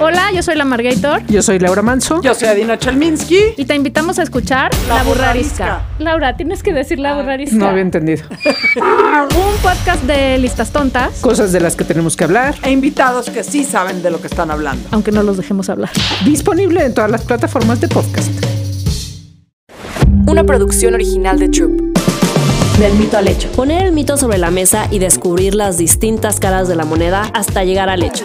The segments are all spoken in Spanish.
Hola, yo soy la Margator. Yo soy Laura Manso. Yo soy Adina Chalminsky. Y te invitamos a escuchar La, Burrarisca. Laura, tienes que decir La Burrarisca. No había entendido. Un podcast de listas tontas. Cosas de las que tenemos que hablar. E invitados que sí saben de lo que están hablando. Aunque no los dejemos hablar. Disponible en todas las plataformas de podcast. Una producción original de Troop. Del mito al hecho. Poner el mito sobre la mesa y descubrir las distintas caras de la moneda hasta llegar al hecho.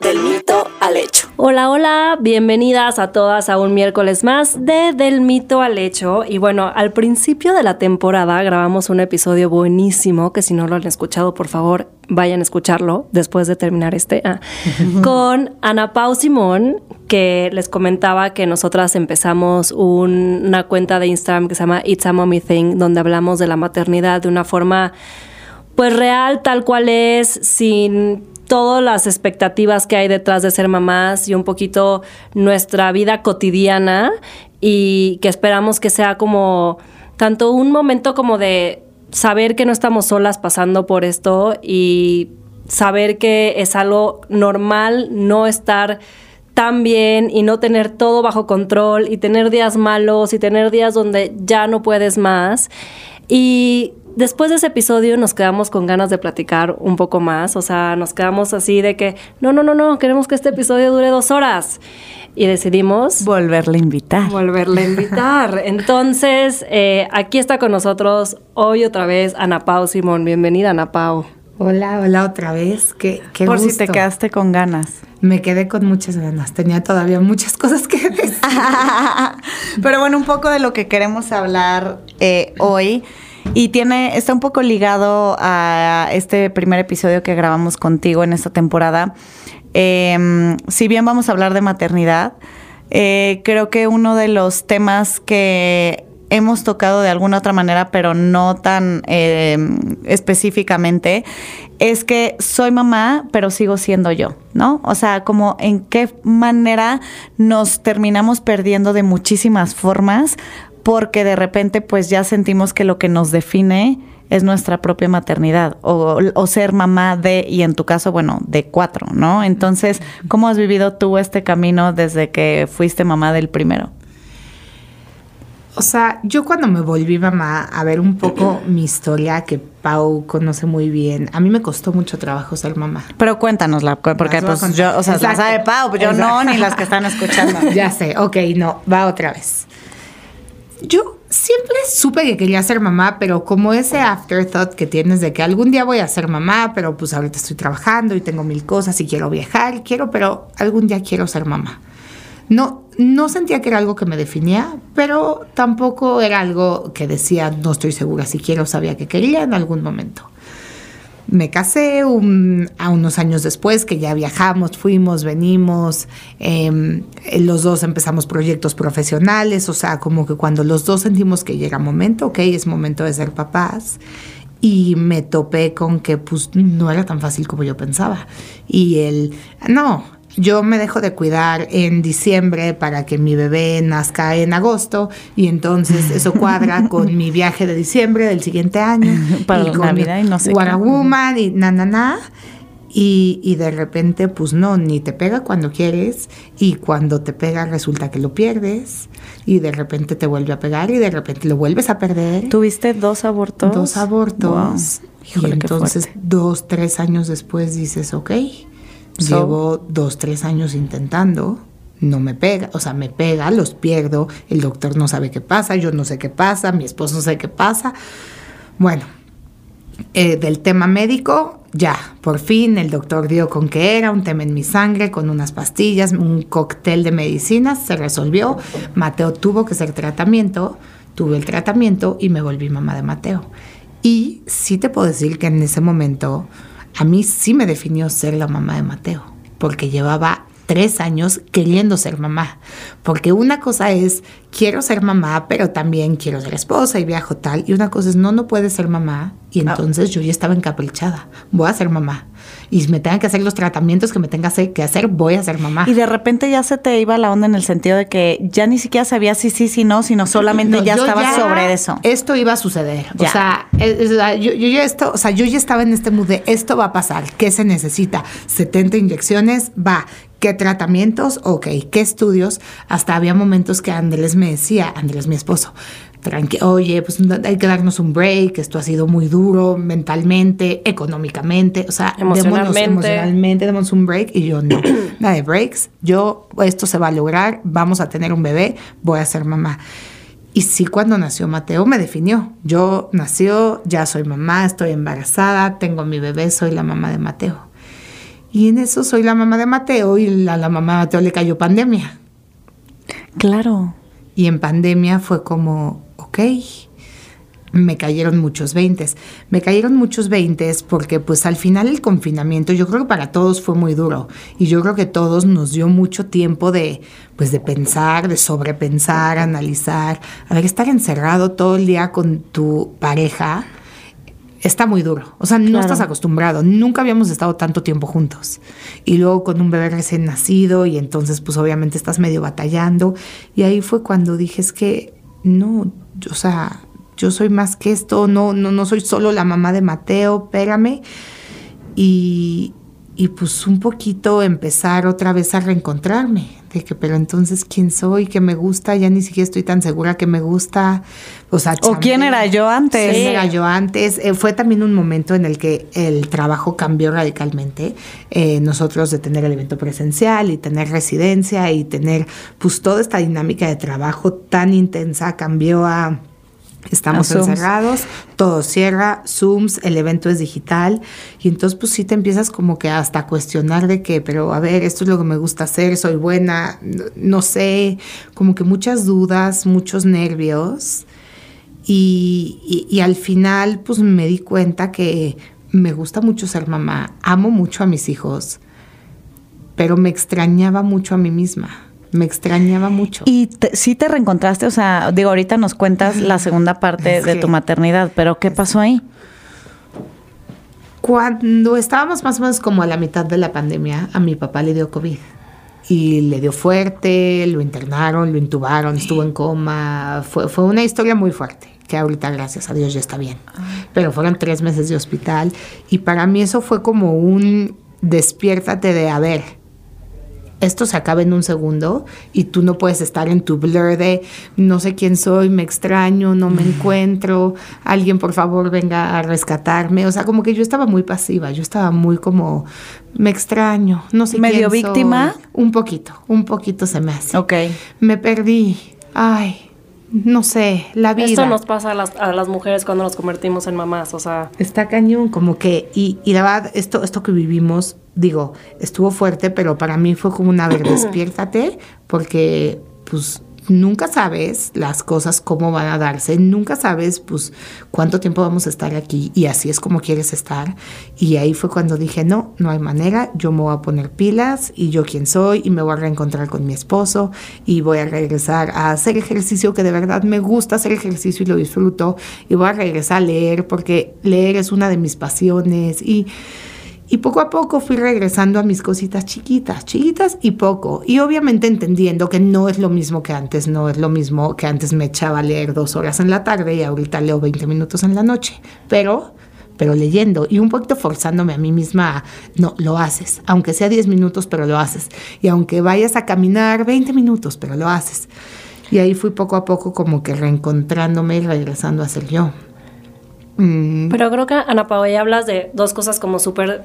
del mito al hecho. Hola, hola, bienvenidas a todas a un miércoles más de Del mito al hecho. Y bueno, al principio de la temporada grabamos un episodio buenísimo, que si no lo han escuchado, por favor, vayan a escucharlo después de terminar este, ah, con Ana Pau Simón, que les comentaba que nosotras empezamos un- una cuenta de Instagram que se llama It's a Mommy Thing, donde hablamos de la maternidad de una forma pues real, tal cual es, sin todas las expectativas que hay detrás de ser mamás y un poquito nuestra vida cotidiana y que esperamos que sea como tanto un momento como de saber que no estamos solas pasando por esto y saber que es algo normal no estar tan bien y no tener todo bajo control y tener días malos y tener días donde ya no puedes más. Y después de ese episodio nos quedamos con ganas de platicar un poco más, o sea, nos quedamos así de que, no, no, no, no, queremos que este episodio dure dos horas. Y decidimos Volverle a invitar. volverle a invitar. Entonces, eh, aquí está con nosotros hoy otra vez Ana Pau Simón. Bienvenida, Ana Pau. Hola, hola otra vez. Qué, qué Por si te quedaste con ganas. Me quedé con muchas ganas. Tenía todavía muchas cosas que decir. Pero bueno, un poco de lo que queremos hablar eh, hoy. Y tiene, está un poco ligado a este primer episodio que grabamos contigo en esta temporada. Eh, si bien vamos a hablar de maternidad, eh, creo que uno de los temas que hemos tocado de alguna otra manera, pero no tan eh, específicamente, es que soy mamá, pero sigo siendo yo, ¿no? O sea, como en qué manera nos terminamos perdiendo de muchísimas formas, porque de repente pues ya sentimos que lo que nos define es nuestra propia maternidad o, o ser mamá de, y en tu caso, bueno, de cuatro, ¿no? Entonces, ¿cómo has vivido tú este camino desde que fuiste mamá del primero? O sea, yo cuando me volví mamá a ver un poco mi historia, que Pau conoce muy bien, a mí me costó mucho trabajo ser mamá. Pero cuéntanosla, porque pues yo, o sea, la sabe Pau, pues yo no, ni las que están escuchando. ya sé, ok, no, va otra vez. Yo siempre supe que quería ser mamá, pero como ese afterthought que tienes de que algún día voy a ser mamá, pero pues ahorita estoy trabajando y tengo mil cosas y quiero viajar, quiero, pero algún día quiero ser mamá. No, no sentía que era algo que me definía, pero tampoco era algo que decía, no estoy segura si quiero, sabía que quería en algún momento. Me casé a unos años después, que ya viajamos, fuimos, venimos, em, los dos empezamos proyectos profesionales, o sea, como que cuando los dos sentimos que llega momento, ok, es momento de ser papás, y me topé con que pues no era tan fácil como yo pensaba. Y el, no, yo me dejo de cuidar en diciembre para que mi bebé nazca en agosto y entonces eso cuadra con mi viaje de diciembre del siguiente año. Para y con Navidad y no sé Woman y na, na, na. Y, y de repente, pues no, ni te pega cuando quieres y cuando te pega resulta que lo pierdes y de repente te vuelve a pegar y de repente lo vuelves a perder. ¿Tuviste dos abortos? Dos abortos. Wow. Y Híjole, entonces dos, tres años después dices, ok, So- llevo dos, tres años intentando, no me pega, o sea, me pega, los pierdo, el doctor no sabe qué pasa, yo no sé qué pasa, mi esposo no sé qué pasa. Bueno, eh, del tema médico, ya, por fin el doctor dio con que era un tema en mi sangre, con unas pastillas, un cóctel de medicinas, se resolvió. Mateo tuvo que hacer tratamiento, tuve el tratamiento y me volví mamá de Mateo. Y sí te puedo decir que en ese momento a mí sí me definió ser la mamá de Mateo, porque llevaba tres años queriendo ser mamá. Porque una cosa es, quiero ser mamá, pero también quiero ser esposa y viajo tal. Y una cosa es, no, no puedes ser mamá. Y entonces yo ya estaba encaprichada. Voy a ser mamá. Y me tengan que hacer los tratamientos que me tenga que hacer, voy a ser mamá. Y de repente ya se te iba la onda en el sentido de que ya ni siquiera sabías si sí, si no, sino solamente No, ya estabas sobre eso. Esto iba a suceder. Ya. O sea, es- yo, yo ya esto, o sea, yo ya estaba en este mood de esto va a pasar. ¿Qué se necesita? 70 inyecciones, va. ¿Qué tratamientos? Ok. ¿Qué estudios? Hasta había momentos que Andrés me decía, Andrés, mi esposo, tranqui oye, pues hay que darnos un break, esto ha sido muy duro mentalmente, económicamente, o sea, démonos Emocionalmente. emocionalmente, demos un break y yo no, nada de breaks, yo, esto se va a lograr, vamos a tener un bebé, voy a ser mamá. Y sí, cuando nació Mateo me definió. Yo nació, ya soy mamá, estoy embarazada, tengo mi bebé, soy la mamá de Mateo. Y en eso soy la mamá de Mateo y a la mamá de Mateo le cayó pandemia. Claro. Y en pandemia fue como, ok, me cayeron muchos veintes. Me cayeron muchos veintes porque pues al final el confinamiento yo creo que para todos fue muy duro. Y yo creo que todos nos dio mucho tiempo de pues de pensar, de sobrepensar, analizar. A ver, estar encerrado todo el día con tu pareja está muy duro. O sea, no Claro. estás acostumbrado. Nunca habíamos estado tanto tiempo juntos. Y luego con un bebé recién nacido y entonces pues obviamente estás medio batallando. Y ahí fue cuando dije, es que no, o sea, yo soy más que esto, no, no, no soy solo la mamá de Mateo, espérame. Y, y pues un poquito empezar otra vez a reencontrarme. De que, pero entonces, ¿quién soy? ¿Qué me gusta? Ya ni siquiera estoy tan segura que me gusta. O sea, ¿O quién era yo antes? ¿Quién era yo antes? Eh, fue también un momento en el que el trabajo cambió radicalmente. Eh, nosotros de tener el evento presencial y tener residencia y tener pues toda esta dinámica de trabajo tan intensa cambió a... Estamos encerrados, todo cierra, Zooms, el evento es digital y entonces pues sí te empiezas como que hasta a cuestionar de que, pero a ver, esto es lo que me gusta hacer, soy buena, no, no sé, como que muchas dudas, muchos nervios y, y- y al final pues me di cuenta que me gusta mucho ser mamá, amo mucho a mis hijos, pero me extrañaba mucho a mí misma, me extrañaba mucho. Y te- sí te reencontraste, o sea, digo, ahorita nos cuentas la segunda parte Es de que- tu maternidad, pero ¿qué pasó ahí? Cuando estábamos más o menos como a la mitad de la pandemia, a mi papá le dio COVID. Y le dio fuerte, lo internaron, lo intubaron, estuvo en coma. Fue, fue una historia muy fuerte, que ahorita, gracias a Dios, ya está bien. Pero fueron tres meses de hospital. Y para mí eso fue como un despiértate de, a ver, esto se acaba en un segundo y tú no puedes estar en tu blur de no sé quién soy, me extraño, no me encuentro, alguien por favor venga a rescatarme. O sea, como que yo estaba muy pasiva, yo estaba muy como, me extraño, no sé ¿Medio quién soy". víctima? Un poquito, un poquito se me hace. Ok. Me perdí, ay, no sé, la vida. Esto nos pasa a las, a las mujeres cuando nos convertimos en mamás, o sea, Está cañón, como que, y, y la verdad, esto, esto que vivimos, digo, estuvo fuerte, pero para mí fue como una, a ver, despiértate, porque pues nunca sabes las cosas cómo van a darse, nunca sabes pues cuánto tiempo vamos a estar aquí y así es como quieres estar. Y ahí fue cuando dije, no, no hay manera, yo me voy a poner pilas y yo quién soy y me voy a reencontrar con mi esposo y voy a regresar a hacer ejercicio que de verdad me gusta hacer ejercicio y lo disfruto y voy a regresar a leer porque leer es una de mis pasiones y y poco a poco fui regresando a mis cositas chiquitas, chiquitas y poco. Y obviamente entendiendo que no es lo mismo que antes, no es lo mismo que antes me echaba a leer dos horas en la tarde y ahorita leo 20 minutos en la noche. Pero, pero leyendo y un poquito forzándome a mí misma a, no, lo haces. Aunque sea 10 minutos, pero lo haces. Y aunque vayas a caminar 20 minutos, pero lo haces. Y ahí fui poco a poco como que reencontrándome y regresando a ser yo. Mm, Pero creo que, Ana Paola, hablas de dos cosas como súper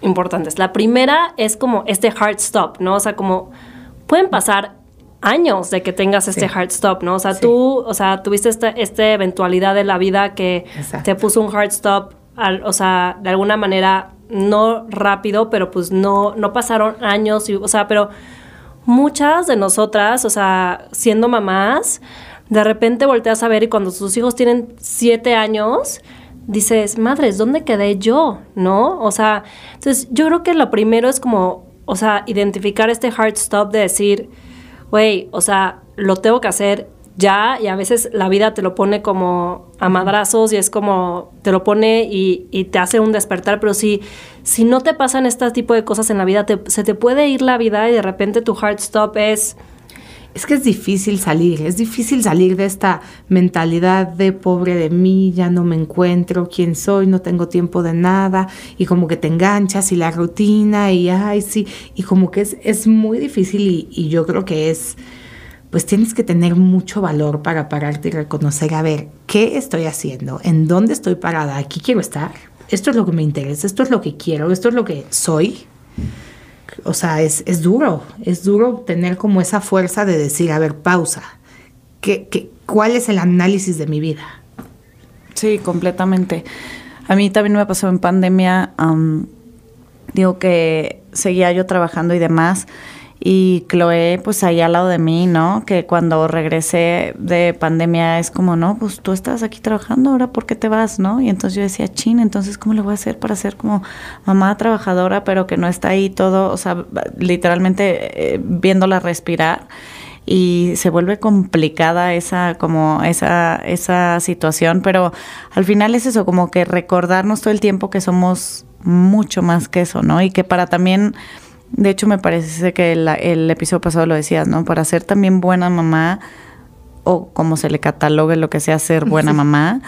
importantes. La primera es como este hard stop, ¿no? O sea, como pueden pasar años de que tengas este Sí. hard stop, ¿no? O sea, Sí. tú, o sea, tuviste esta, esta eventualidad de la vida que Exacto. te puso un hard stop, al- o sea, de alguna manera no rápido, pero pues no, no pasaron años, y, o sea, pero muchas de nosotras, o sea, siendo mamás, de repente volteas a ver y cuando tus hijos tienen siete años, dices, madres, ¿dónde quedé yo? ¿No? O sea, entonces yo creo que lo primero es como o sea, identificar este hard stop de decir, güey, o sea, lo tengo que hacer ya y a veces la vida te lo pone como a madrazos y es como te lo pone y, y te hace un despertar, pero si, si no te pasan este tipo de cosas en la vida, te- se te puede ir la vida y de repente tu hard stop es... Es que es difícil salir, es difícil salir de esta mentalidad de pobre de mí, ya no me encuentro, quién soy, no tengo tiempo de nada, y como que te enganchas y la rutina, y ay, sí, y como que es, es muy difícil y, yo creo que es, pues tienes que tener mucho valor para pararte y reconocer, a ver, ¿qué estoy haciendo? ¿En dónde estoy parada? ¿Aquí quiero estar? ¿Esto es lo que me interesa? ¿Esto es lo que quiero? ¿Esto es lo que soy? O sea, es, es duro, es duro tener como esa fuerza de decir, a ver, pausa. ¿Qué, qué, cuál es el análisis de mi vida? Sí, completamente. A mí también me pasó en pandemia, digo que seguía yo trabajando y demás, y Chloe, pues ahí al lado de mí, ¿no? Que cuando regresé de pandemia es como, no, pues tú estás aquí trabajando, ahora ¿por qué te vas, no? Y entonces yo decía, chin, entonces ¿cómo le voy a hacer para ser como mamá trabajadora, pero que no está ahí todo, o sea, literalmente eh, viéndola respirar? y se vuelve complicada esa como esa esa situación pero al final es eso como que recordarnos todo el tiempo que somos mucho más que eso no y que para también de hecho me parece que el, el episodio pasado lo decías no para ser también buena mamá o como se le catalogue lo que sea ser buena mamá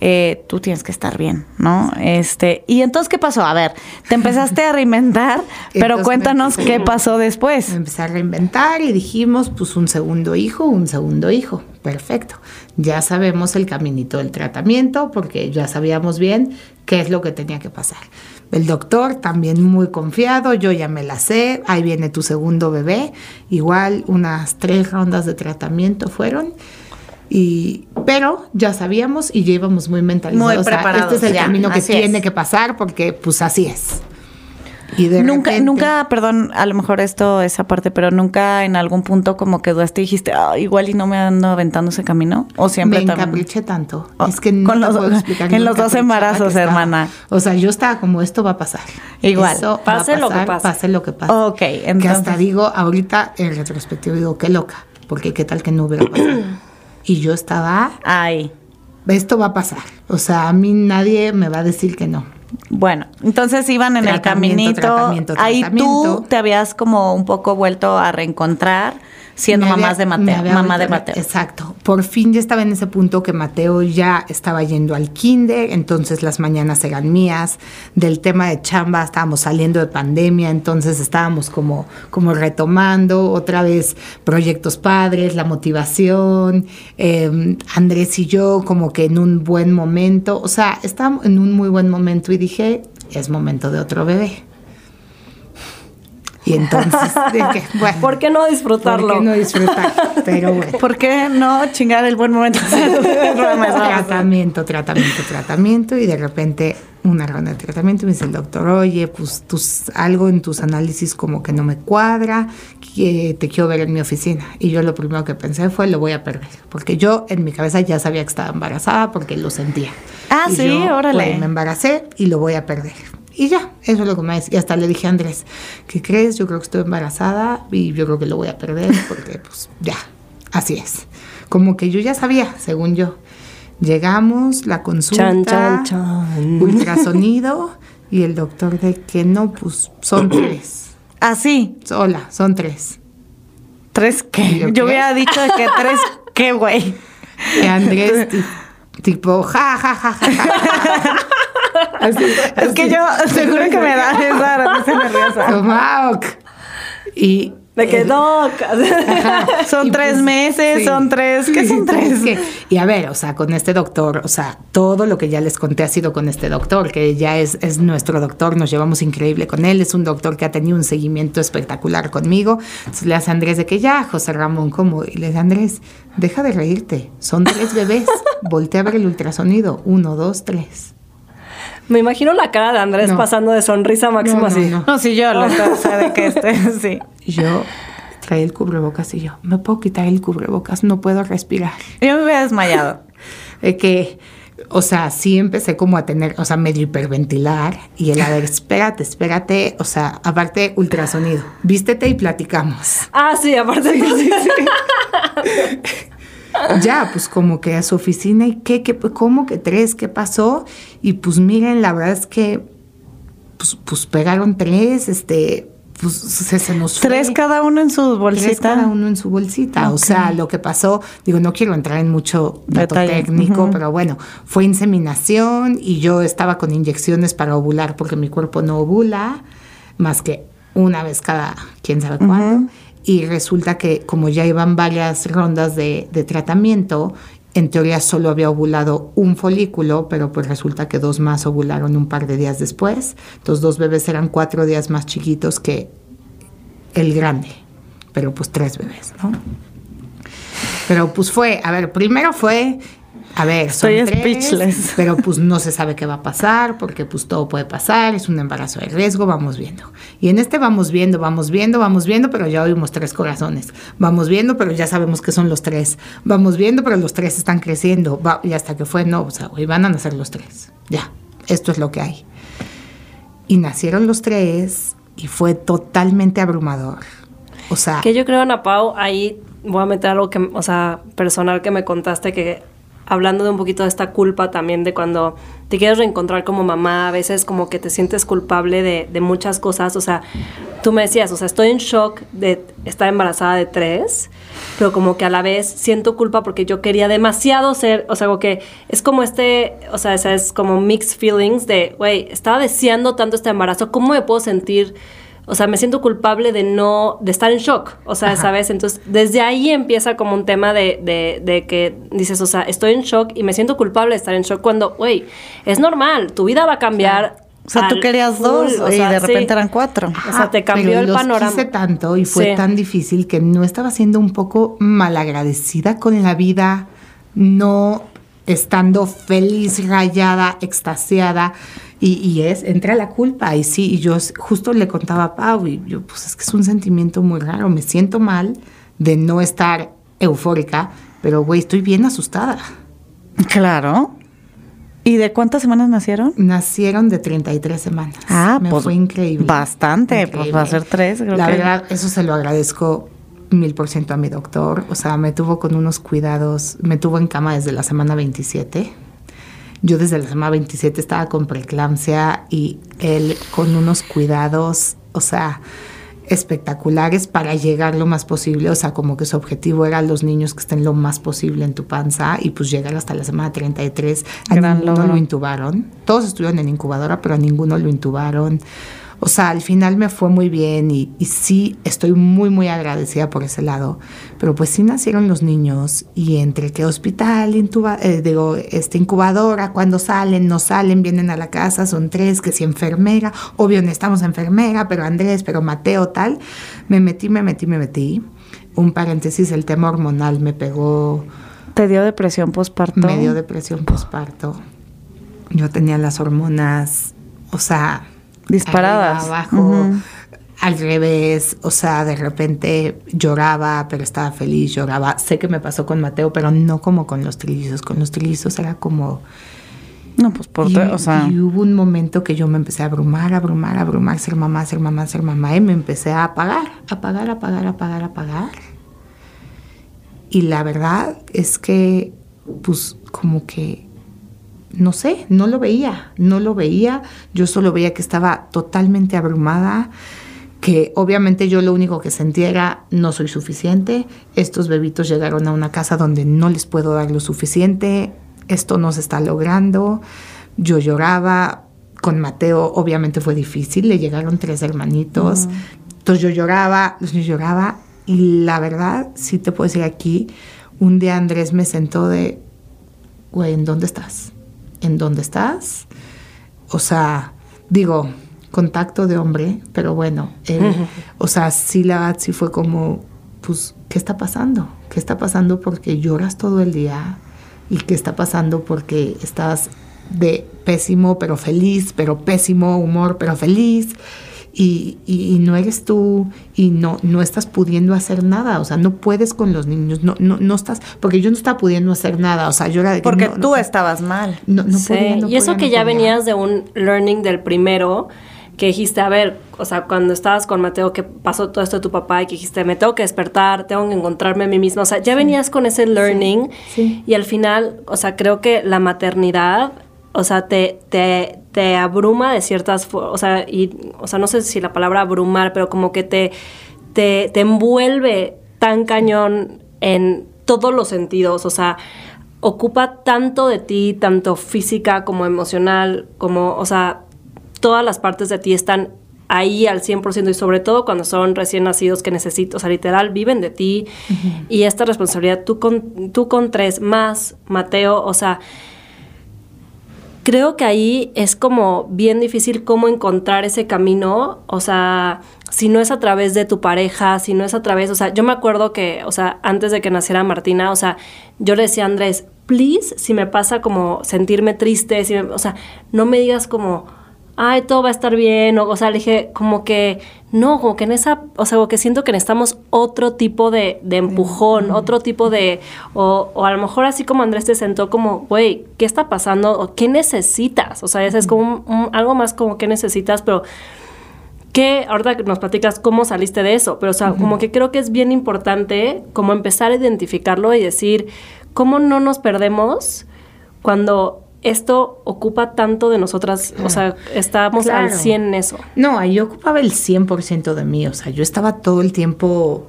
eh, tú tienes que estar bien, ¿no? Este, y entonces, ¿qué pasó? A ver, te empezaste a reinventar, pero Entonces cuéntanos qué pasó después. Me empecé a reinventar y dijimos, pues un segundo hijo, un segundo hijo. Perfecto. Ya sabemos el caminito del tratamiento porque ya sabíamos bien qué es lo que tenía que pasar. El doctor también muy confiado, yo ya me la sé, ahí viene tu segundo bebé. Igual unas tres rondas de tratamiento fueron. Y, pero ya sabíamos y ya íbamos muy mentalizados. Muy O sea, preparados, Este es el ya, camino que tiene es. que pasar porque pues así es. Y de nunca, repente- nunca, perdón, a lo mejor esto, esa parte, pero nunca en algún punto como que dudaste y dijiste, "Ah, igual y no me ando aventando ese camino. O siempre me también. encapriché tanto. Oh, es que no con los- puedo explicar en lo los dos embarazos, que estaba. hermana. O sea, yo estaba como esto va a pasar. Igual. Eso va a Pase lo que pase. Pase lo que pase. Ok, Que entonces- hasta digo, ahorita en retrospectivo digo, qué loca. Porque qué tal que no hubiera pasado. y yo estaba, Ay. esto va a pasar. O sea, a mí nadie me va a decir que no. Bueno, entonces iban en el caminito. tratamiento, Ahí tú te habías como un poco vuelto a reencontrar siendo mamás de Mateo, mamá de Mateo. Exacto. Por fin ya estaba en ese punto que Mateo ya estaba yendo al kinder, entonces las mañanas eran mías. Del tema de chamba estábamos saliendo de pandemia, entonces estábamos como, como retomando otra vez proyectos padres, la motivación, eh, Andrés y yo como que en un buen momento, o sea, estábamos en un muy buen momento y dije, es momento de otro bebé. Y entonces dije, bueno. ¿Por qué no disfrutarlo? ¿Por qué no disfrutar? Pero bueno. ¿Por qué no chingar el buen momento? tratamiento, tratamiento, tratamiento y de repente una ronda de tratamiento y me dice el doctor, oye, pues tus, algo en tus análisis como que no me cuadra, que te quiero ver en mi oficina. Y yo lo primero que pensé fue, lo voy a perder, porque yo en mi cabeza ya sabía que estaba embarazada porque lo sentía. Ah, Y sí, yo, órale. pues, me embaracé y lo voy a perder. Y ya, eso es lo que me decía. Y hasta le dije a Andrés, ¿qué crees? Yo creo que estoy embarazada y yo creo que lo voy a perder porque pues ya, así es. Como que yo ya sabía, según yo. Llegamos, la consulta, Chan, chan, chan. ultrasonido y el doctor de que no, pues son tres. Así, Hola, son tres. tres ¿Y qué. yo Yo hubiera dicho que tres qué, güey. Y Andrés, ti- tipo, ja, ja, ja, ja, ja, ja. Así, Es que yo seguro que me da esa risa nerviosa. "Ok". Y Me quedó. Ajá. Son Y tres pues, meses, sí. son tres. ¿Qué son tres? es que- y a ver, o sea, con este doctor, o sea, todo lo que ya les conté ha sido con este doctor, que ya es, es nuestro doctor, nos llevamos increíble con él, es un doctor que ha tenido un seguimiento espectacular conmigo. Entonces le hace a Andrés de que ya, José Ramón, ¿cómo? Y le dice, Andrés, deja de reírte, son tres bebés, voltea a ver el ultrasonido, uno, dos, tres. Me imagino la cara de Andrés No. pasando de sonrisa máxima No, no, así. no. No, si yo lo sé de que este, sí. Yo traía el cubrebocas y yo, ¿me puedo quitar el cubrebocas? No puedo respirar. Yo me hubiera desmayado. de que o sea, sí empecé como a tener, o sea, medio hiperventilar y el a ver, espérate, espérate, o sea, aparte ultrasonido, vístete y platicamos. Ah, sí, aparte de sí, ya, pues como que a su oficina y qué, qué, cómo que tres, qué pasó y pues miren, la verdad es que pues, pues pegaron tres, este, pues se, se nos fue. Tres cada uno en su Tres bolsita. cada uno en su bolsita. O sea, lo que pasó, digo, no quiero entrar en mucho dato Detalle. técnico, pero bueno, fue inseminación y yo estaba con inyecciones para ovular porque mi cuerpo no ovula más que una vez cada quién sabe cuándo. Y resulta que como ya iban varias rondas de, de tratamiento, en teoría solo había ovulado un folículo, pero pues resulta que dos más ovularon un par de días después. Los dos bebés eran cuatro días más chiquitos que el grande, pero pues tres bebés, ¿no? Pero pues fue, a ver, primero fue, a ver, son Estoy tres, speechless. pero pues no se sabe qué va a pasar, porque pues todo puede pasar, es un embarazo de riesgo, vamos viendo. Y en este vamos viendo, vamos viendo, vamos viendo, pero ya oímos tres corazones. Vamos viendo, pero ya sabemos que son los tres. Vamos viendo, pero los tres están creciendo. Va- y hasta que fue, no, o sea, güey, van a nacer los tres. Ya, esto es lo que hay. Y nacieron los tres y fue totalmente abrumador. O sea, Que yo creo, Ana Pau, ahí voy a meter algo que, o sea, personal que me contaste que hablando de un poquito de esta culpa también de cuando te quieres reencontrar como mamá, a veces como que te sientes culpable de, muchas cosas, o sea, tú me decías, o sea, estoy en shock de estar embarazada de tres, pero como que a la vez siento culpa porque yo quería demasiado ser, o sea, como que es como este, o sea, es como mixed feelings de, güey, estaba deseando tanto este embarazo, ¿cómo me puedo sentir? O sea, me siento culpable de no, de estar en shock, o sea, ¿sabes? Entonces, desde ahí empieza como un tema de, de, de que dices, o sea, estoy en shock y me siento culpable de estar en shock cuando, güey, es normal, tu vida va a cambiar. O sea, tú querías full, dos o y sea, de sí. repente eran cuatro. O sea, te cambió pero el los panorama. quise tanto y fue Sí. tan difícil que no estaba siendo un poco malagradecida con la vida, no estando feliz, rayada, extasiada. Y, y es, entra la culpa. Y sí, y yo justo le contaba a Pau, y yo, pues es que es un sentimiento muy raro. Me siento mal de no estar eufórica, pero güey, estoy bien asustada. Claro. ¿Y de cuántas semanas nacieron? Nacieron de 33 semanas. Ah, Me pues, fue increíble. bastante, pues, va a ser tres, creo La que- verdad, eso se lo agradezco mil por ciento a mi doctor. O sea, me tuvo con unos cuidados, me tuvo en cama desde la semana 27. Yo desde la semana 27 estaba con preeclampsia y él con unos cuidados, o sea, espectaculares para llegar lo más posible. O sea, como que su objetivo era los niños que estén lo más posible en tu panza y pues llegar hasta la semana 33. A Gran ninguno logro. lo intubaron. Todos estuvieron en incubadora, pero a ninguno lo intubaron. O sea, al final me fue muy bien y, y sí estoy muy, muy agradecida por ese lado. Pero pues sí nacieron los niños y entre que hospital, intuba, eh, digo, este, incubadora, cuando salen, no salen, vienen a la casa, son tres, que si enfermera, obvio necesitamos enfermera, pero Andrés, pero Mateo, tal. Me metí, me metí, me metí. Un paréntesis, el tema hormonal me pegó ¿Te dio depresión postparto? me dio depresión postparto. Yo tenía las hormonas, o sea, Disparadas. arriba, abajo, al revés, o sea, de repente lloraba, pero estaba feliz, lloraba. Sé que me pasó con Mateo, pero no como con los trillizos. Con los trillizos era como No, pues por... y, o sea... y hubo un momento que yo me empecé a abrumar, abrumar, abrumar, ser mamá, ser mamá, ser mamá, y me empecé a apagar, apagar, apagar, apagar, apagar. Y la verdad es que, pues, como que, no sé, no lo veía, no lo veía. Yo solo veía que estaba totalmente abrumada, que obviamente yo lo único que sentía era, no soy suficiente, estos bebitos llegaron a una casa donde no les puedo dar lo suficiente, esto no se está logrando. Yo lloraba, con Mateo obviamente fue difícil, le llegaron tres hermanitos, entonces yo lloraba, yo lloraba y la verdad, sí te puedo decir aquí, un día Andrés me sentó de, güey, ¿en dónde estás? ¿En dónde estás? O sea, digo, contacto de hombre, pero bueno, eh, o sea, sí la sí fue como, pues, ¿qué está pasando? ¿Qué está pasando porque lloras todo el día? ¿Y qué está pasando porque estás de pésimo pero feliz, pero pésimo humor pero feliz? Y, y- y no eres tú y no, no estás pudiendo hacer nada, o sea, no puedes con los niños, no, no, no estás, porque yo no estaba pudiendo hacer nada, o sea, yo era de que Porque no, tú no, estabas mal. no, no Sí, podía, no y eso podía, que no ya podía. venías de un learning del primero, que dijiste, a ver, o sea, cuando estabas con Mateo, que pasó todo esto de tu papá y que dijiste, me tengo que despertar, tengo que encontrarme a mí misma, o sea, ya venías con ese learning sí. y al final, o sea, creo que la maternidad, o sea, te, te, te abruma de ciertas, o sea, y, o sea, no sé si la palabra abrumar, pero como que te, te, te envuelve tan cañón en todos los sentidos, o sea, ocupa tanto de ti, tanto física como emocional, como, o sea, todas las partes de ti están ahí al 100% y sobre todo cuando son recién nacidos que necesito, o sea, literal, viven de ti. Y esta responsabilidad, tú con, tú con tres más, Mateo, o sea, creo que ahí es como bien difícil cómo encontrar ese camino, o sea, si no es a través de tu pareja, si no es a través, o sea, yo me acuerdo que, o sea, antes de que naciera Martina, o sea, yo le decía a Andrés, please, si me pasa como sentirme triste, si me- o sea, no me digas como, ay, todo va a estar bien, o, o sea, le dije como que, no, como que en esa, o sea, como que siento que necesitamos otro tipo de, de empujón, otro tipo de, o, o a lo mejor así como Andrés te sentó como, güey, ¿qué está pasando? ¿O ¿Qué necesitas? O sea, ese es como un- un- algo más como qué necesitas, pero que ahorita nos platicas cómo saliste de eso, pero o sea, como que creo que es bien importante como empezar a identificarlo y decir cómo no nos perdemos cuando esto ocupa tanto de nosotras, o sea, estamos al Claro. 100 en eso. No, ahí ocupaba el 100% de mí, o sea, yo estaba todo el tiempo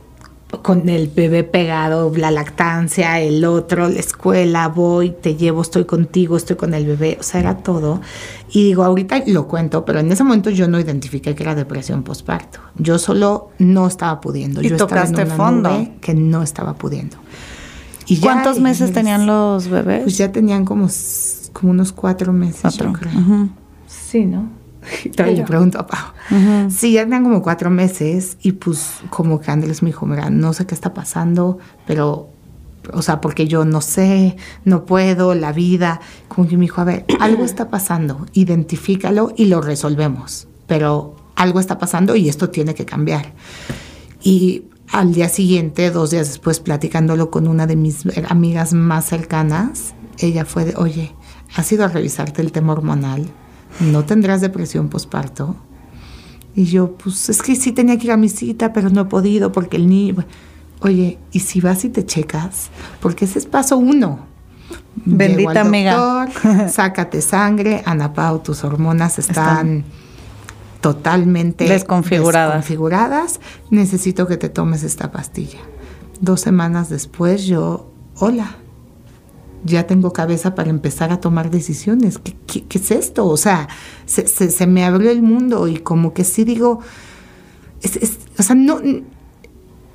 con el bebé pegado, la lactancia, el otro, la escuela, voy, te llevo, estoy contigo, estoy con el bebé, o sea, era todo. Y digo, ahorita lo cuento, pero en ese momento yo no identifiqué que era depresión postparto. Yo solo no estaba pudiendo. Y yo tocaste estaba en una fondo. nube que no estaba pudiendo. Y ¿Cuántos meses me- tenían los bebés? Pues ya tenían como, como unos cuatro meses, Cuatro. yo creo. Sí, ¿no? Y todavía le pregunto a Pau. Sí, ya tenían como cuatro meses y pues como que Andrés me dijo, mira, no sé qué está pasando, pero, o sea, porque yo no sé, no puedo, la vida, como que me dijo, a ver, algo está pasando, identifícalo y lo resolvemos, pero algo está pasando y esto tiene que cambiar. Y al día siguiente, dos días después, platicándolo con una de mis amigas más cercanas, ella fue de, oye, ¿has ido a revisarte el tema hormonal? ¿No tendrás depresión posparto? Y yo, pues es que sí tenía que ir a mi cita, pero no he podido porque el niño... Oye, ¿y si vas y te checas? Porque ese es paso uno. Bendita doctor, sácate sangre, Ana Pau, tus hormonas están, totalmente Desconfiguradas. desconfiguradas. Necesito que te tomes esta pastilla. Dos semanas después yo, hola, ya tengo cabeza para empezar a tomar decisiones. ¿Qué, qué- es esto? O sea, se, se- me abrió el mundo y como que sí digo, es- es- o sea, no...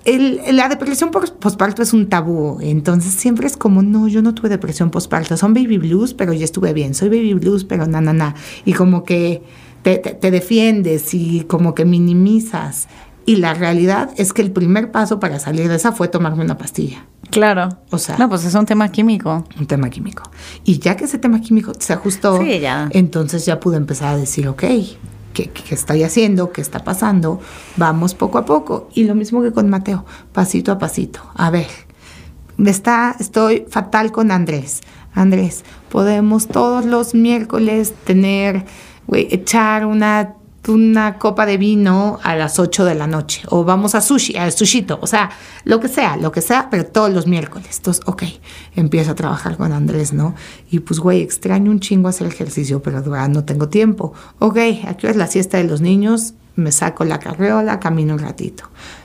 el- la depresión postparto es un tabú, entonces siempre es como, no, yo no tuve depresión postparto, son baby blues, pero ya estuve bien, soy baby blues, pero na, na, na, y como que te- te defiendes y como que minimizas. Y la realidad es que el primer paso para salir de esa fue tomarme una pastilla. Claro. O sea- No, pues es un tema químico. un tema químico. Y ya que ese tema químico se ajustó, Sí, ya. entonces ya pude empezar a decir, ok, ¿qué, qué estoy haciendo? ¿Qué está pasando? Vamos poco a poco. Y lo mismo que con Mateo, pasito a pasito. A ver, está, estoy fatal con Andrés. Andrés, podemos todos los miércoles tener, güey, echar una una copa de vino a las 8 de la noche o vamos a sushi, a sushito, o sea, lo que sea, lo que sea, pero todos los miércoles. Entonces, ok, empiezo a trabajar con Andrés, ¿no? Y pues, güey, extraño un chingo hacer ejercicio, pero no tengo tiempo. Ok, aquí es la siesta de los niños, me saco la carreola, camino un ratito,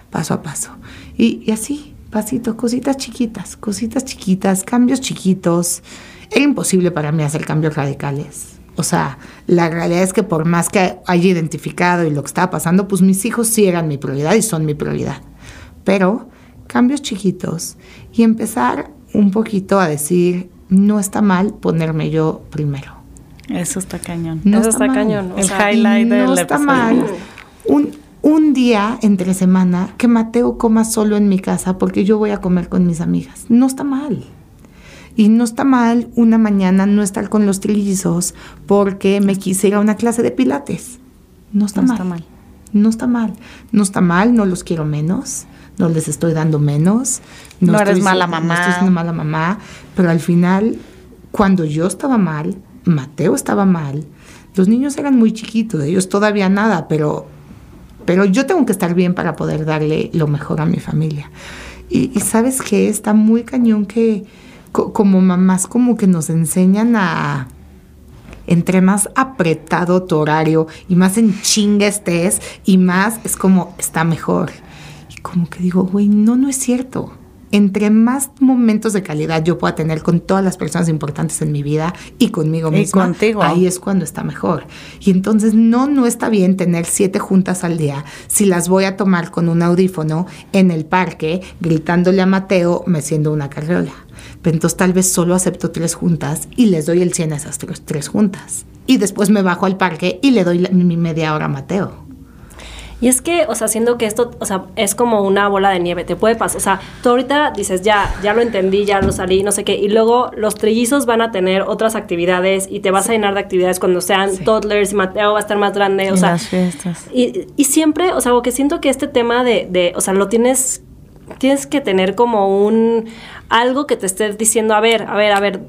paso a paso. Y, y así, pasito, cositas chiquitas, cositas chiquitas, cambios chiquitos. Era imposible para mí hacer cambios radicales. O sea, la realidad es que por más que haya identificado y lo que estaba pasando, pues mis hijos sí eran mi prioridad y son mi prioridad. Pero cambios chiquitos y empezar un poquito a decir, no está mal ponerme yo primero. Eso está cañón. No Eso está está cañón, o El sea, highlight Y del no está episodio. mal. Un, un día entre semana que Mateo coma solo en mi casa porque yo voy a comer con mis amigas. No está mal. Y no está mal una mañana no estar con los trillizos porque me quise ir a una clase de pilates. No está, No mal. está mal. No está mal, no está mal, no los quiero menos, no les estoy dando menos. No eres estoy mala mamá. No estoy siendo mala mamá, pero al final, cuando yo estaba mal, Mateo estaba mal, los niños eran muy chiquitos, ellos todavía nada, pero, pero yo tengo que estar bien para poder darle lo mejor a mi familia. Y, y sabes que está muy cañón que co- como mamás como que nos enseñan a entre más apretado tu horario y más en chinga estés y más es como está mejor. Y como que digo, güey, no, no es cierto. Entre más momentos de calidad yo pueda tener con todas las personas importantes en mi vida y conmigo Y misma, contigo. ahí es cuando está mejor. Y entonces no, no está bien tener siete juntas al día si las voy a tomar con un audífono en el parque gritándole a Mateo meciendo una carriola. Pero entonces tal vez solo acepto tres juntas y les doy el 100 a esas tres, tres juntas. Y después me bajo al parque y le doy la- mi media hora a Mateo. Y es que, o sea, siendo que esto, o sea, es como una bola de nieve, te puede pasar. O sea, tú ahorita dices, ya, ya lo entendí, ya lo salí, no sé qué. Y luego los trillizos van a tener otras actividades y te vas a llenar de actividades cuando sean toddlers y Mateo va a estar más grande. O Y sea, las fiestas. y, y siempre, o sea, que siento que este tema de, de, o sea, lo tienes, tienes que tener como un, algo que te esté diciendo, a ver, a ver, a ver,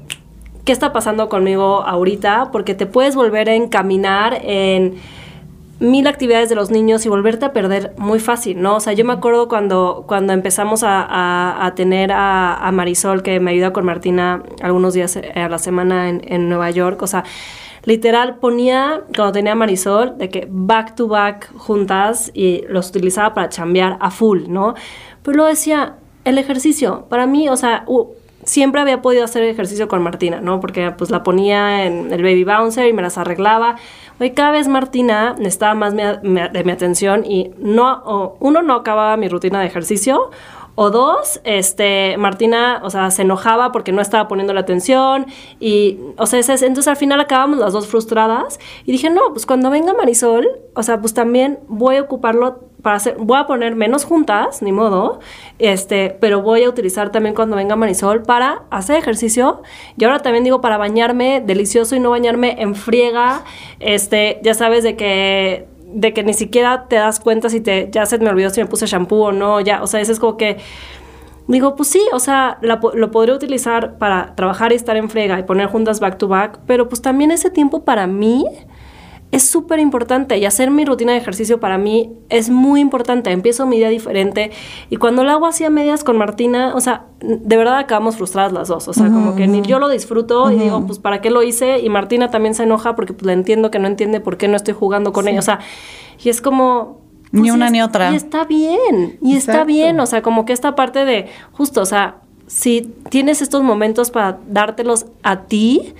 ¿qué está pasando conmigo ahorita? Porque te puedes volver a encaminar en mil actividades de los niños y volverte a perder muy fácil, ¿no? O sea, yo me acuerdo cuando, cuando empezamos a, a- a tener a, a Marisol, que me ayuda con Martina algunos días eh, a la semana en, en Nueva York, o sea, literal ponía, cuando tenía Marisol, de que back to back juntas y los utilizaba para chambear a full, ¿no? Pero luego decía, el ejercicio, para mí, o sea, u- siempre había podido hacer ejercicio con Martina, ¿no? Porque pues la ponía en el baby bouncer y me las arreglaba. Hoy cada vez Martina necesitaba más de mi atención y no, o uno no acababa mi rutina de ejercicio o dos, este, Martina, o sea, se enojaba porque no estaba poniendo la atención y, o sea, entonces al final acabamos las dos frustradas y dije, no, pues cuando venga Marisol, o sea, pues también voy a ocuparlo para hacer, voy a poner menos juntas, ni modo, este, pero voy a utilizar también cuando venga Marisol para hacer ejercicio. Y ahora también digo para bañarme delicioso y no bañarme en friega, este, ya sabes de que de que ni siquiera te das cuenta si te ya se me olvidó si me puse shampoo o no, ya, o sea, eso es como que digo, pues sí, o sea, la lo podría utilizar para trabajar y estar en frega y poner juntas back to back, pero pues también ese tiempo para mí es súper importante y hacer mi rutina de ejercicio para mí es muy importante. Empiezo mi día diferente y cuando lo hago así a medias con Martina, o sea, de verdad acabamos frustradas las dos. O sea, como que ni yo lo disfruto y digo, pues ¿para qué lo hice? Y Martina también se enoja porque pues la entiendo que no entiende por qué no estoy jugando con ella. O sea, y es como... Ni pues, una ni otra. Y está bien, y está bien, o sea, como que esta parte de, justo, o sea, si tienes estos momentos para dártelos a ti,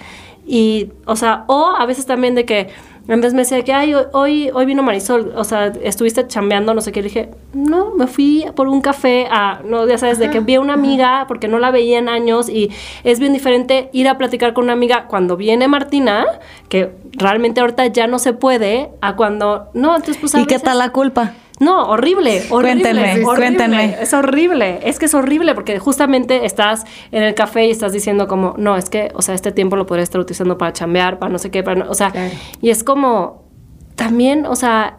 y, o sea, o a veces también de que, en vez me decía que, ay, hoy- hoy, vino Marisol, o sea, estuviste chambeando, no sé qué, le dije, no, me fui por un café a, no, ya sabes, de que vi a una amiga, porque no la veía en años, y es bien diferente ir a platicar con una amiga cuando viene Martina, que realmente ahorita ya no se puede, a cuando, no, entonces pues a ¿Y qué tal la culpa? No, horrible, horrible. Cuéntenme, horrible. cuéntenme. Es horrible, es que es horrible porque justamente estás en el café y estás diciendo como, no, es que, o sea, este tiempo lo podría estar utilizando para chambear, para no sé qué, para no- o sea, Claro. y es como, también, o sea,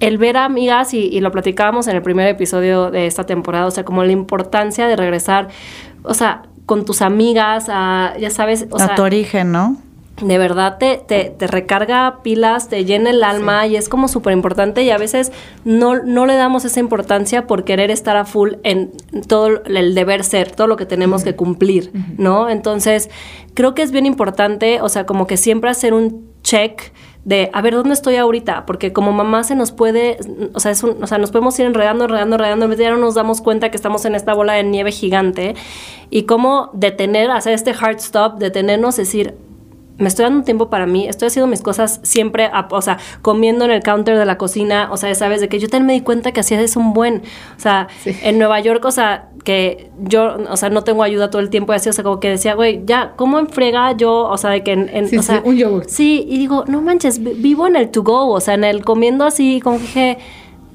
el ver a amigas, y, y lo platicábamos en el primer episodio de esta temporada, o sea, como la importancia de regresar, o sea, con tus amigas, a, ya sabes, o a sea, tu origen, ¿no? De verdad te, te, te recarga pilas, te llena el alma y es como súper importante y a veces no, no le damos esa importancia por querer estar a full en todo el deber ser, todo lo que tenemos que cumplir, ¿no? Entonces, creo que es bien importante, o sea, como que siempre hacer un check de a ver dónde estoy ahorita, porque como mamá se nos puede, o sea, es un- o sea, nos podemos ir enredando, enredando, enredando, ya no nos damos cuenta que estamos en esta bola de nieve gigante y cómo detener, hacer este hard stop, detenernos, decir, me estoy dando un tiempo para mí, estoy haciendo mis cosas siempre, a- o sea, comiendo en el counter de la cocina, o sea, sabes, de que yo también me di cuenta que así es un buen, o sea, en Nueva York, o sea, que yo, o sea, no tengo ayuda todo el tiempo y así, o sea, como que decía, güey, ya, ¿cómo enfrega yo, o sea, de que en, en- Sí, o sí, un yogurt. Sí, y digo, no manches, vi- vivo en el to go, o sea, en el comiendo así, como que dije,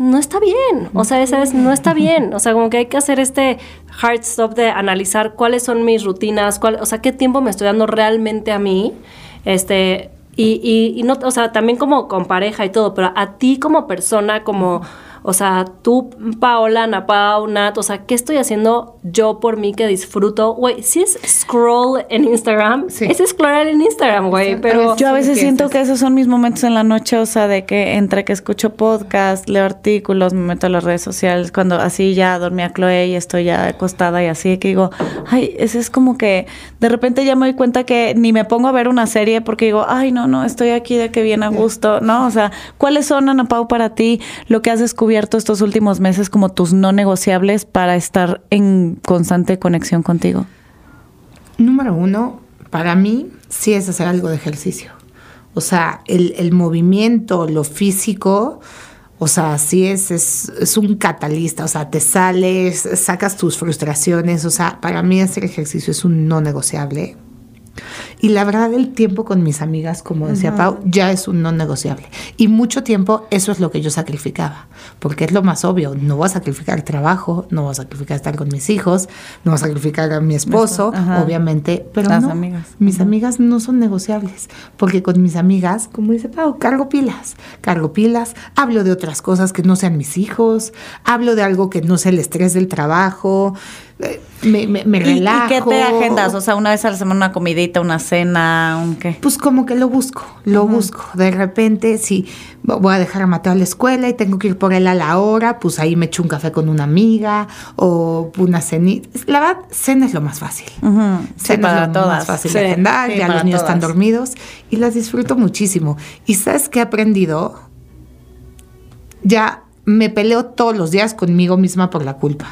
no está bien, o sea, esa es, no está bien, o sea, como que hay que hacer este hard stop de analizar cuáles son mis rutinas, cuál, o sea, qué tiempo me estoy dando realmente a mí, este, Y, y, y no, o sea, también como con pareja y todo, pero a ti como persona, como, o sea, tú, Paola, Ana Pau, Nat, o sea, ¿qué estoy haciendo yo por mí que disfruto? Güey, si es scroll en Instagram, Sí. es scrollar en Instagram, güey, pero... Yo a veces ¿Qué siento que esos son mis momentos en la noche, o sea, de que entre que escucho podcast, leo artículos, me meto a las redes sociales, cuando así ya dormí a Chloe y estoy ya acostada y así, que digo, ay, ese es como que de repente ya me doy cuenta que ni me pongo a ver una serie porque digo, ay, no, no, estoy aquí de que bien a gusto, ¿no? O sea, ¿cuáles son, Ana Pau, para ti lo que has descubierto estos últimos meses como tus no negociables para estar en constante conexión contigo? Número uno, para mí sí es hacer algo de ejercicio. O sea, el, el movimiento, lo físico, o sea, sí es, es, es un catalista. O sea, te sales, sacas tus frustraciones. O sea, para mí hacer ejercicio es un no negociable. Y la verdad, el tiempo con mis amigas, como decía Pau, ya es un no negociable. Y mucho tiempo eso es lo que yo sacrificaba, porque es lo más obvio. No voy a sacrificar trabajo, no voy a sacrificar estar con mis hijos, no voy a sacrificar a mi esposo, Ajá. obviamente, pero Las no, amigas. mis amigas no son negociables, porque con mis amigas, como dice Pau, cargo pilas, cargo pilas, hablo de otras cosas que no sean mis hijos, hablo de algo que no sea el estrés del trabajo, me, me, me ¿Y, y relajo. qué te agendas? O sea, una vez a la semana una comidita, una cena, un qué. Pues como que lo busco, lo busco. De repente, si voy a dejar a Mateo a la escuela y tengo que ir por él a la hora, pues ahí me echo un café con una amiga o una cenita. La verdad, cena es lo más fácil. Cena para es lo todas. más fácil Sí, de agendar, sí, ya los niños están dormidos y las disfruto muchísimo. ¿Y sabes qué he aprendido? Ya me peleo todos los días conmigo misma por la culpa.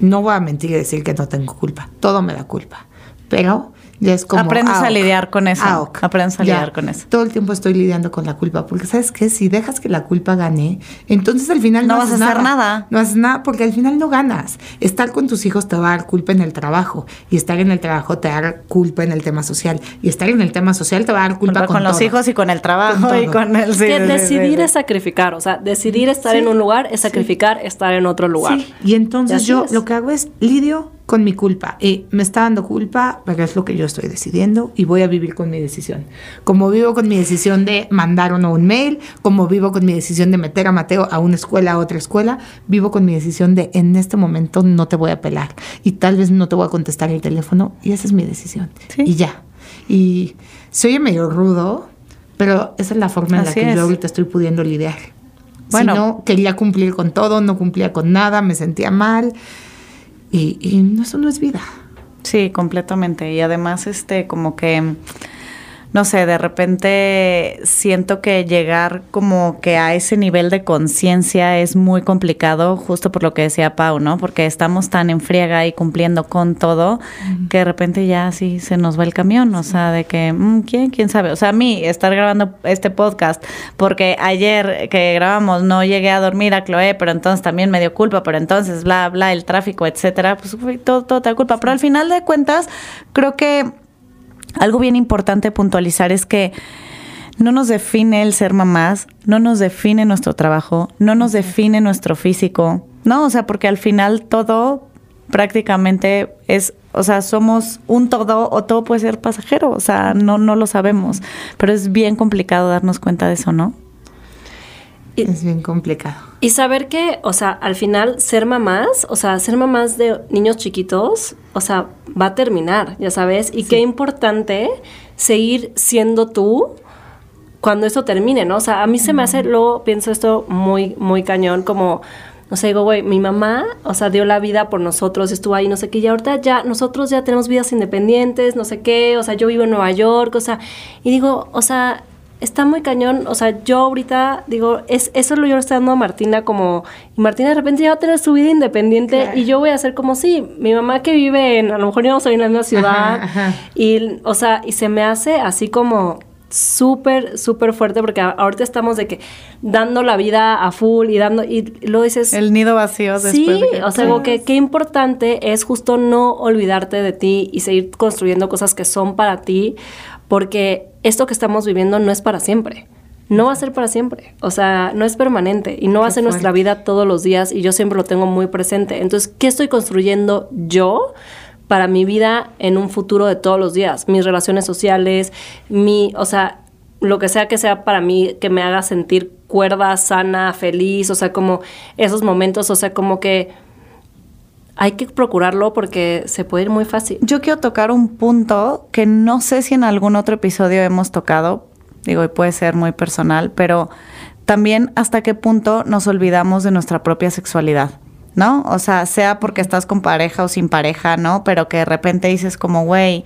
No voy a mentir y decir que no tengo culpa. Todo me da culpa. Pero ya es como. Aprendes a ah, ok. lidiar con eso. Ah, ok. Aprendes a Ya. lidiar con eso. Todo el tiempo estoy lidiando con la culpa. Porque, ¿sabes qué? Si dejas que la culpa gane, entonces al final no, No vas haces a hacer nada. No haces nada porque al final no ganas. Estar con tus hijos te va a dar culpa en el trabajo. Y estar en el trabajo te va a dar culpa en el tema social. Y estar en el tema social te va a dar culpa Culpa con, con los todo. hijos y con el trabajo Con y con el sí, que sí, decidir sí. es sacrificar, o sea, decidir estar en un lugar es sacrificar estar en otro lugar. Sí, Y entonces Y yo es. lo que hago es lidio con mi culpa. Y me está dando culpa, pero es lo que yo estoy decidiendo y voy a vivir con mi decisión. Como vivo con mi decisión de mandar o no un mail, como vivo con mi decisión de meter a Mateo a una escuela, a otra escuela, vivo con mi decisión de en este momento no te voy a pelar y tal vez no te voy a contestar el teléfono y esa es mi decisión. Sí. Y ya. Y soy medio rudo, pero esa es la forma en la que es. yo ahorita estoy pudiendo lidiar. Bueno. Si no, quería cumplir con todo, no cumplía con nada, me sentía mal. Y, y eso no es vida. Sí, completamente. Y además, este, como que, no sé, de repente siento que llegar como que a ese nivel de conciencia es muy complicado, justo por lo que decía Pau, ¿no? Porque estamos tan en friega y cumpliendo con todo que de repente ya sí se nos va el camión. O sea, de que, mm, ¿quién? ¿Quién sabe? O sea, a mí estar grabando este podcast porque ayer que grabamos no llegué a dormir a Chloe, pero entonces también me dio culpa, pero entonces bla, bla, el tráfico, etcétera, pues todo, todo te da culpa. Pero al final de cuentas, creo que algo bien importante puntualizar es que no nos define el ser mamás, no nos define nuestro trabajo, no nos define nuestro físico, ¿no? O sea, porque al final todo prácticamente es, o sea, somos un todo o todo puede ser pasajero, o sea, no, no lo sabemos, pero es bien complicado darnos cuenta de eso, ¿no? Y- Es bien complicado. Y saber que, o sea, al final ser mamás, o sea, ser mamás de niños chiquitos, o sea, va a terminar, ya sabes, y qué importante seguir siendo tú cuando eso termine, ¿no? O sea, a mí se me hace, luego pienso esto muy, muy cañón, como, no sé, digo, güey, mi mamá, o sea, dio la vida por nosotros, estuvo ahí, no sé qué, y ahorita ya, nosotros ya tenemos vidas independientes, no sé qué, o sea, yo vivo en Nueva York, o sea, y digo, o sea, está muy cañón, o sea, yo ahorita digo, es, eso lo yo le estoy dando a Martina como, y Martina de repente ya va a tener su vida independiente y yo voy a ser como, sí, mi mamá que vive en, a lo mejor íbamos a vivir en la misma ciudad, Ajá, ajá. y, o sea, y se me hace así como súper, súper fuerte porque ahorita estamos de que dando la vida a full y dando, y luego dices... El nido vacío después Sí, de que- o sea, como que qué importante es justo no olvidarte de ti y seguir construyendo cosas que son para ti, porque esto que estamos viviendo no es para siempre. No va a ser para siempre, o sea, no es permanente y no va a ser nuestra vida todos los días y yo siempre lo tengo muy presente. Entonces, ¿qué estoy construyendo yo para mi vida en un futuro de todos los días? Mis relaciones sociales, mi, o sea, lo que sea que sea para mí que me haga sentir cuerda, sana, feliz, o sea, como esos momentos, o sea, como que hay que procurarlo porque se puede ir muy fácil. Yo quiero tocar un punto que no sé si en algún otro episodio hemos tocado, digo, y puede ser muy personal, pero también hasta qué punto nos olvidamos de nuestra propia sexualidad, ¿no? O sea, sea porque estás con pareja o sin pareja, ¿no? Pero que de repente dices como, güey,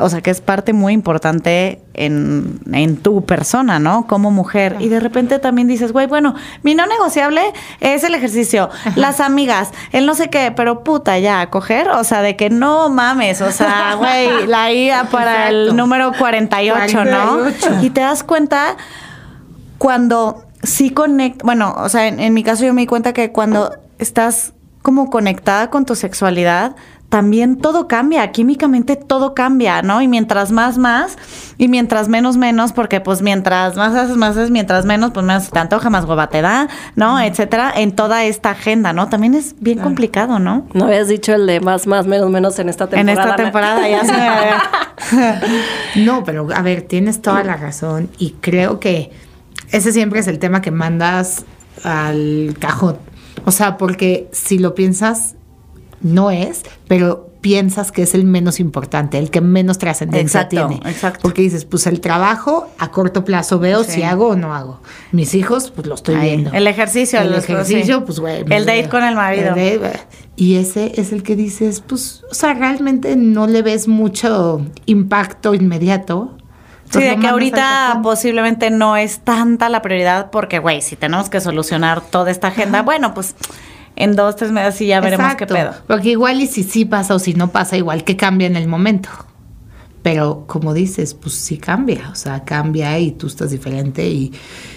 o sea, que es parte muy importante en, en tu persona, ¿no? Como mujer. Y de repente también dices, güey, bueno, mi no negociable es el ejercicio, las amigas, el no sé qué, pero puta, ya, coger, o sea, de que no mames, o sea, güey, la IA para el número 48, ¿no? 48. Y te das cuenta cuando sí conecta, bueno, o sea, en, en mi caso yo me di cuenta que cuando estás como conectada con tu sexualidad, también todo cambia, químicamente todo cambia, ¿no? Y mientras más, más, y mientras menos, menos, porque pues mientras más haces, más haces, mientras menos, pues menos te antoja, más hueva te da, ¿no? Etcétera, en toda esta agenda, ¿no? También es bien complicado, ¿no? No habías dicho el de más, más, menos, menos en esta En temporada. esta Ana. temporada ya se me... No, pero a ver, tienes toda la razón y creo que ese siempre es el tema que mandas al cajón. O sea, porque si lo piensas, no es, pero piensas que es el menos importante, el que menos trascendencia tiene. exacto. Porque dices, pues el trabajo a corto plazo veo Sí. si hago o no hago. Mis hijos, pues lo estoy Ahí. viendo. El ejercicio, el los- ejercicio, sí. pues güey. El date veo. con el marido. El y ese es el que dices, pues, o sea, realmente no le ves mucho impacto inmediato. Sí, de que ahorita posiblemente no es tanta la prioridad porque, güey, si tenemos que solucionar toda esta agenda, bueno, pues en dos, tres meses sí ya veremos Exacto, qué pedo. Porque igual y si sí pasa o si no pasa, igual que cambia en el momento. Pero como dices, pues sí cambia, o sea, cambia y tú estás diferente y,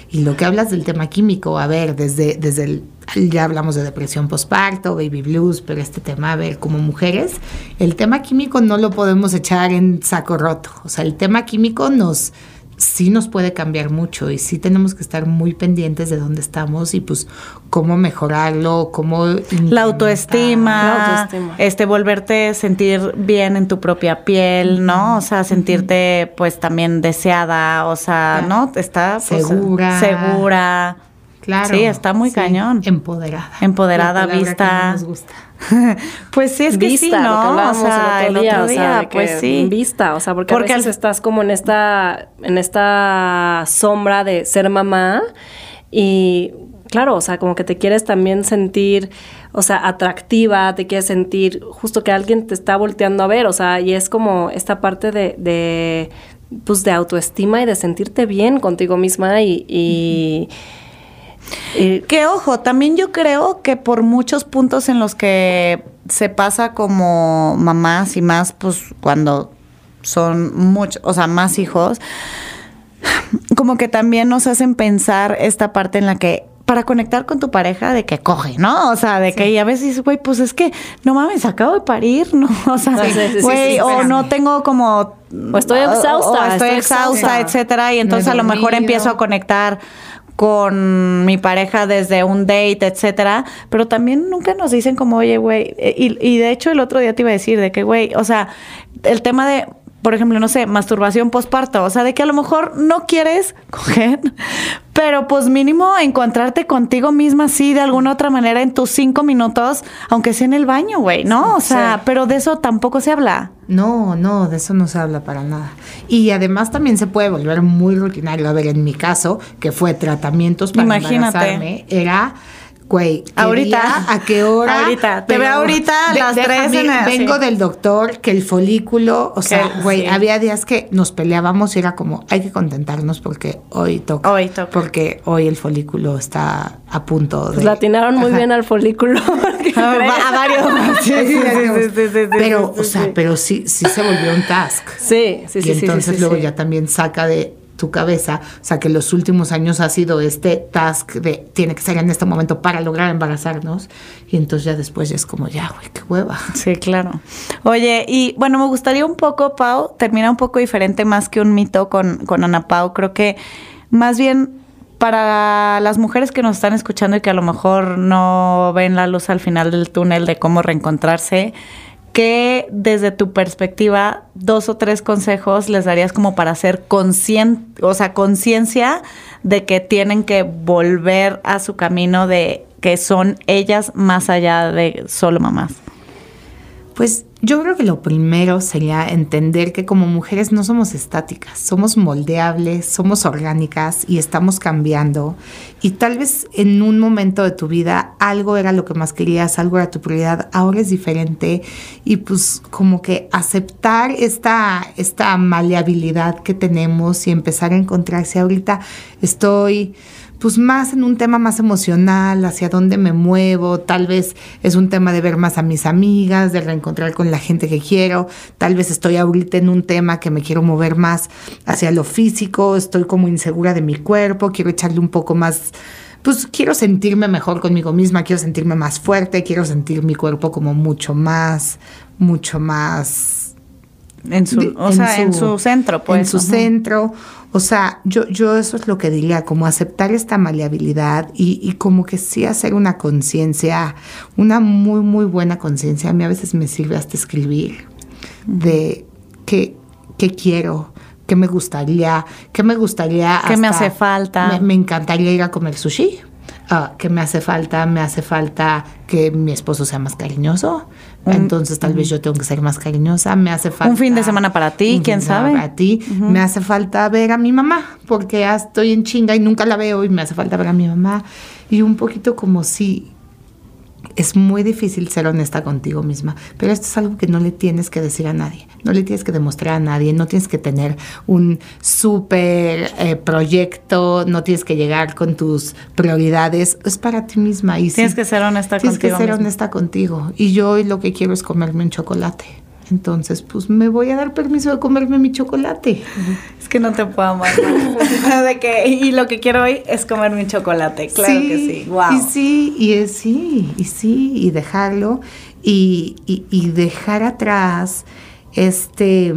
y lo que hablas del tema químico, a ver, desde, desde el, ya hablamos de depresión postparto, baby blues, pero este tema, a ver, como mujeres, el tema químico no lo podemos echar en saco roto, o sea, el tema químico nos, sí nos puede cambiar mucho y sí tenemos que estar muy pendientes de dónde estamos y pues cómo mejorarlo, cómo... La autoestima, La autoestima. este, volverte a sentir bien en tu propia piel, ¿no? O sea, sentirte pues también deseada, o sea, ¿no? Está pues, Segura. segura. Claro. Sí, está muy Sí, cañón. Empoderada. Empoderada, vista. que no nos gusta. pues sí, es que vista, sí, lo que ¿no? O hablábamos sea, el otro día, o sea, pues que sí. Vista, o sea, porque, Porque a veces al- estás como en esta, en esta sombra de ser mamá y claro, o sea, como que te quieres también sentir, o sea, atractiva, te quieres sentir justo que alguien te está volteando a ver, o sea, y es como esta parte de, de pues de autoestima y de sentirte bien contigo misma y, y- Que ojo, también yo creo que por muchos puntos en los que se pasa como mamás y más, pues cuando son muchos, o sea, más hijos, como que también nos hacen pensar esta parte en la que para conectar con tu pareja de que coge, ¿no? O sea, de que y a veces dices, güey, pues es que no mames, acabo de parir, ¿no? O sea, Sí, sí, sí, güey, o no tengo como O estoy exhausta, o estoy, estoy exhausta, exhausta. etcétera, y No entonces a lo mejor empiezo a conectar con mi pareja desde un date, etcétera, pero también nunca nos dicen como, oye, güey, eh, y, y de hecho el otro día te iba a decir de que, güey, o sea, el tema de, por ejemplo, no sé, masturbación posparto, o sea, de que a lo mejor no quieres coger, pero pues mínimo encontrarte contigo misma así de alguna otra manera en tus cinco minutos, aunque sea en el baño, güey, ¿no? O sea, Sí. pero de eso tampoco se habla. No, no, de eso no se habla para nada. Y además también se puede volver muy rutinario. A ver, en mi caso, que fue tratamientos para Imagínate. embarazarme, era, güey, ¿qué Ahorita. día, ¿a qué hora? Ahorita, te veo ahorita a de- las tres déjame, Vengo sí. del doctor, que el folículo, o sea, güey, sí. había días que nos peleábamos y era como, hay que contentarnos porque hoy toca. Hoy toca. Porque hoy el folículo está a punto de... pues, latinaron muy Ajá. bien al folículo. A, varios. Sí, sí, sí, sí, sí, sí, sí, Pero, sí, o sea, sí. pero sí, sí se volvió un task. Sí, sí, sí, y entonces sí, sí, luego sí. ya también saca de tu cabeza, o sea que los últimos años ha sido este task de tiene que ser en este momento para lograr embarazarnos y entonces ya después ya es como ya, güey, qué hueva. Sí, claro. Oye, y bueno, me gustaría un poco, Pau, terminar un poco diferente más que un mito con, con Ana Pau. Creo que más bien para las mujeres que nos están escuchando y que a lo mejor no ven la luz al final del túnel de cómo reencontrarse, ¿qué desde tu perspectiva, dos o tres consejos les darías como para hacer consciente, o sea, conciencia de que tienen que volver a su camino de que son ellas más allá de solo mamás? Pues yo creo que lo primero sería entender que como mujeres no somos estáticas, somos moldeables, somos orgánicas y estamos cambiando. Y tal vez en un momento de tu vida algo era lo que más querías, algo era tu prioridad, ahora es diferente. Y pues como que aceptar esta, esta maleabilidad que tenemos y empezar a encontrarse ahorita estoy pues más en un tema más emocional, hacia dónde me muevo, tal vez es un tema de ver más a mis amigas, de reencontrar con la gente que quiero, tal vez estoy ahorita en un tema que me quiero mover más hacia lo físico, estoy como insegura de mi cuerpo, quiero echarle un poco más pues quiero sentirme mejor conmigo misma, quiero sentirme más fuerte, quiero sentir mi cuerpo como mucho más, mucho más En su, de- o sea, en su centro, pues. en su centro. O sea, yo, yo eso es lo que diría, como aceptar esta maleabilidad y, y como que sí hacer una conciencia, una muy, muy buena conciencia. A mí a veces me sirve hasta escribir de qué, qué quiero, qué me gustaría, qué me gustaría. ¿Qué me hace falta? Me, me encantaría ir a comer sushi. Ah, ¿Qué me hace falta? Me hace falta que mi esposo sea más cariñoso. Entonces tal vez yo tengo que ser más cariñosa. Me hace falta... Un fin de semana para ti, quién sabe. Para ti. Me hace falta ver a mi mamá, porque ya estoy en chinga y nunca la veo y me hace falta ver a mi mamá. Y un poquito como si es muy difícil ser honesta contigo misma, pero esto es algo que no le tienes que decir a nadie, no le tienes que demostrar a nadie, no tienes que tener un súper eh, proyecto, no tienes que llegar con tus prioridades, es para ti misma. Y Tienes sí, que ser honesta Tienes contigo que ser misma. honesta contigo. Y yo hoy lo que quiero es comerme un chocolate. Entonces, pues me voy a dar permiso de comerme mi chocolate. Es que no te puedo amar. de que, y lo que quiero hoy es comerme un chocolate. Claro que sí. Wow. Y sí, y es sí, y sí, y dejarlo, y, y- y dejar atrás este.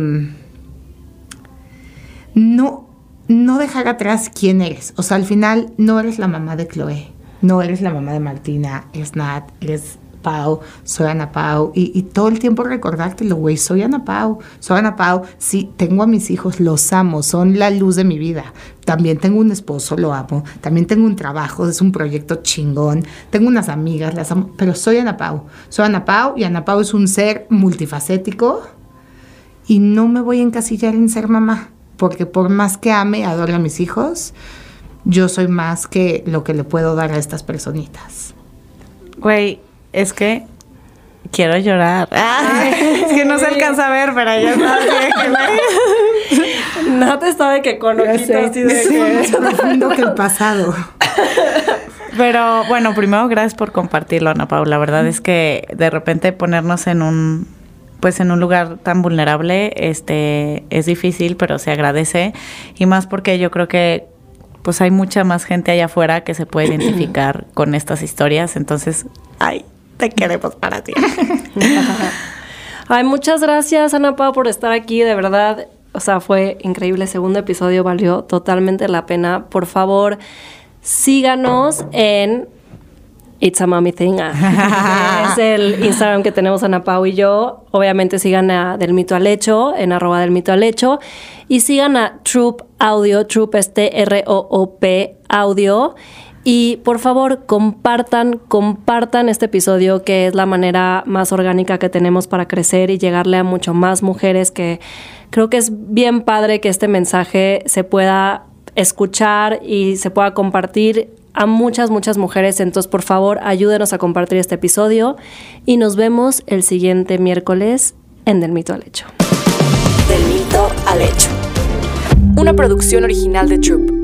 No, no dejar atrás quién eres. O sea, al final no eres la mamá de Chloe, no eres la mamá de Martina, eres Nat, eres Pau, soy Ana Pau, y, y todo el tiempo recordártelo, güey, soy Ana Pau, soy Ana Pau, sí, tengo a mis hijos, los amo, son la luz de mi vida. También tengo un esposo, lo amo, también tengo un trabajo, es un proyecto chingón, tengo unas amigas, las amo, pero soy Ana Pau, soy Ana Pau, y Ana Pau es un ser multifacético, y no me voy a encasillar en ser mamá, porque por más que ame adore a mis hijos, yo soy más que lo que le puedo dar a estas personitas. Güey, es que quiero llorar. Ay, es que no se alcanza a ver, pero ya está. No te sabe que con ojitos así de más profundo que el pasado. Pero bueno, primero gracias por compartirlo, Ana Paula. La verdad es que de repente ponernos en un pues en un lugar tan vulnerable este es difícil, pero se agradece y más porque yo creo que pues hay mucha más gente allá afuera que se puede identificar con estas historias, entonces, ay, te queremos para ti. Ay, muchas gracias, Ana Pau, por estar aquí, de verdad. O sea, fue increíble. El segundo episodio valió totalmente la pena. Por favor, síganos en It's a Mommy Thing. ah, es el Instagram que tenemos Ana Pau y yo. Obviamente sigan a Del Mito al Hecho, en arroba del Mito al Hecho. Y sigan a Troop Audio, Troop es T-R-O-O-P Audio. Y por favor, compartan, compartan este episodio, que es la manera más orgánica que tenemos para crecer y llegarle a mucho más mujeres, que creo que es bien padre que este mensaje se pueda escuchar y se pueda compartir a muchas, muchas mujeres. Entonces, por favor, ayúdenos a compartir este episodio y nos vemos el siguiente miércoles en Del Mito al Hecho. Del mito al hecho. Una producción original de Troop.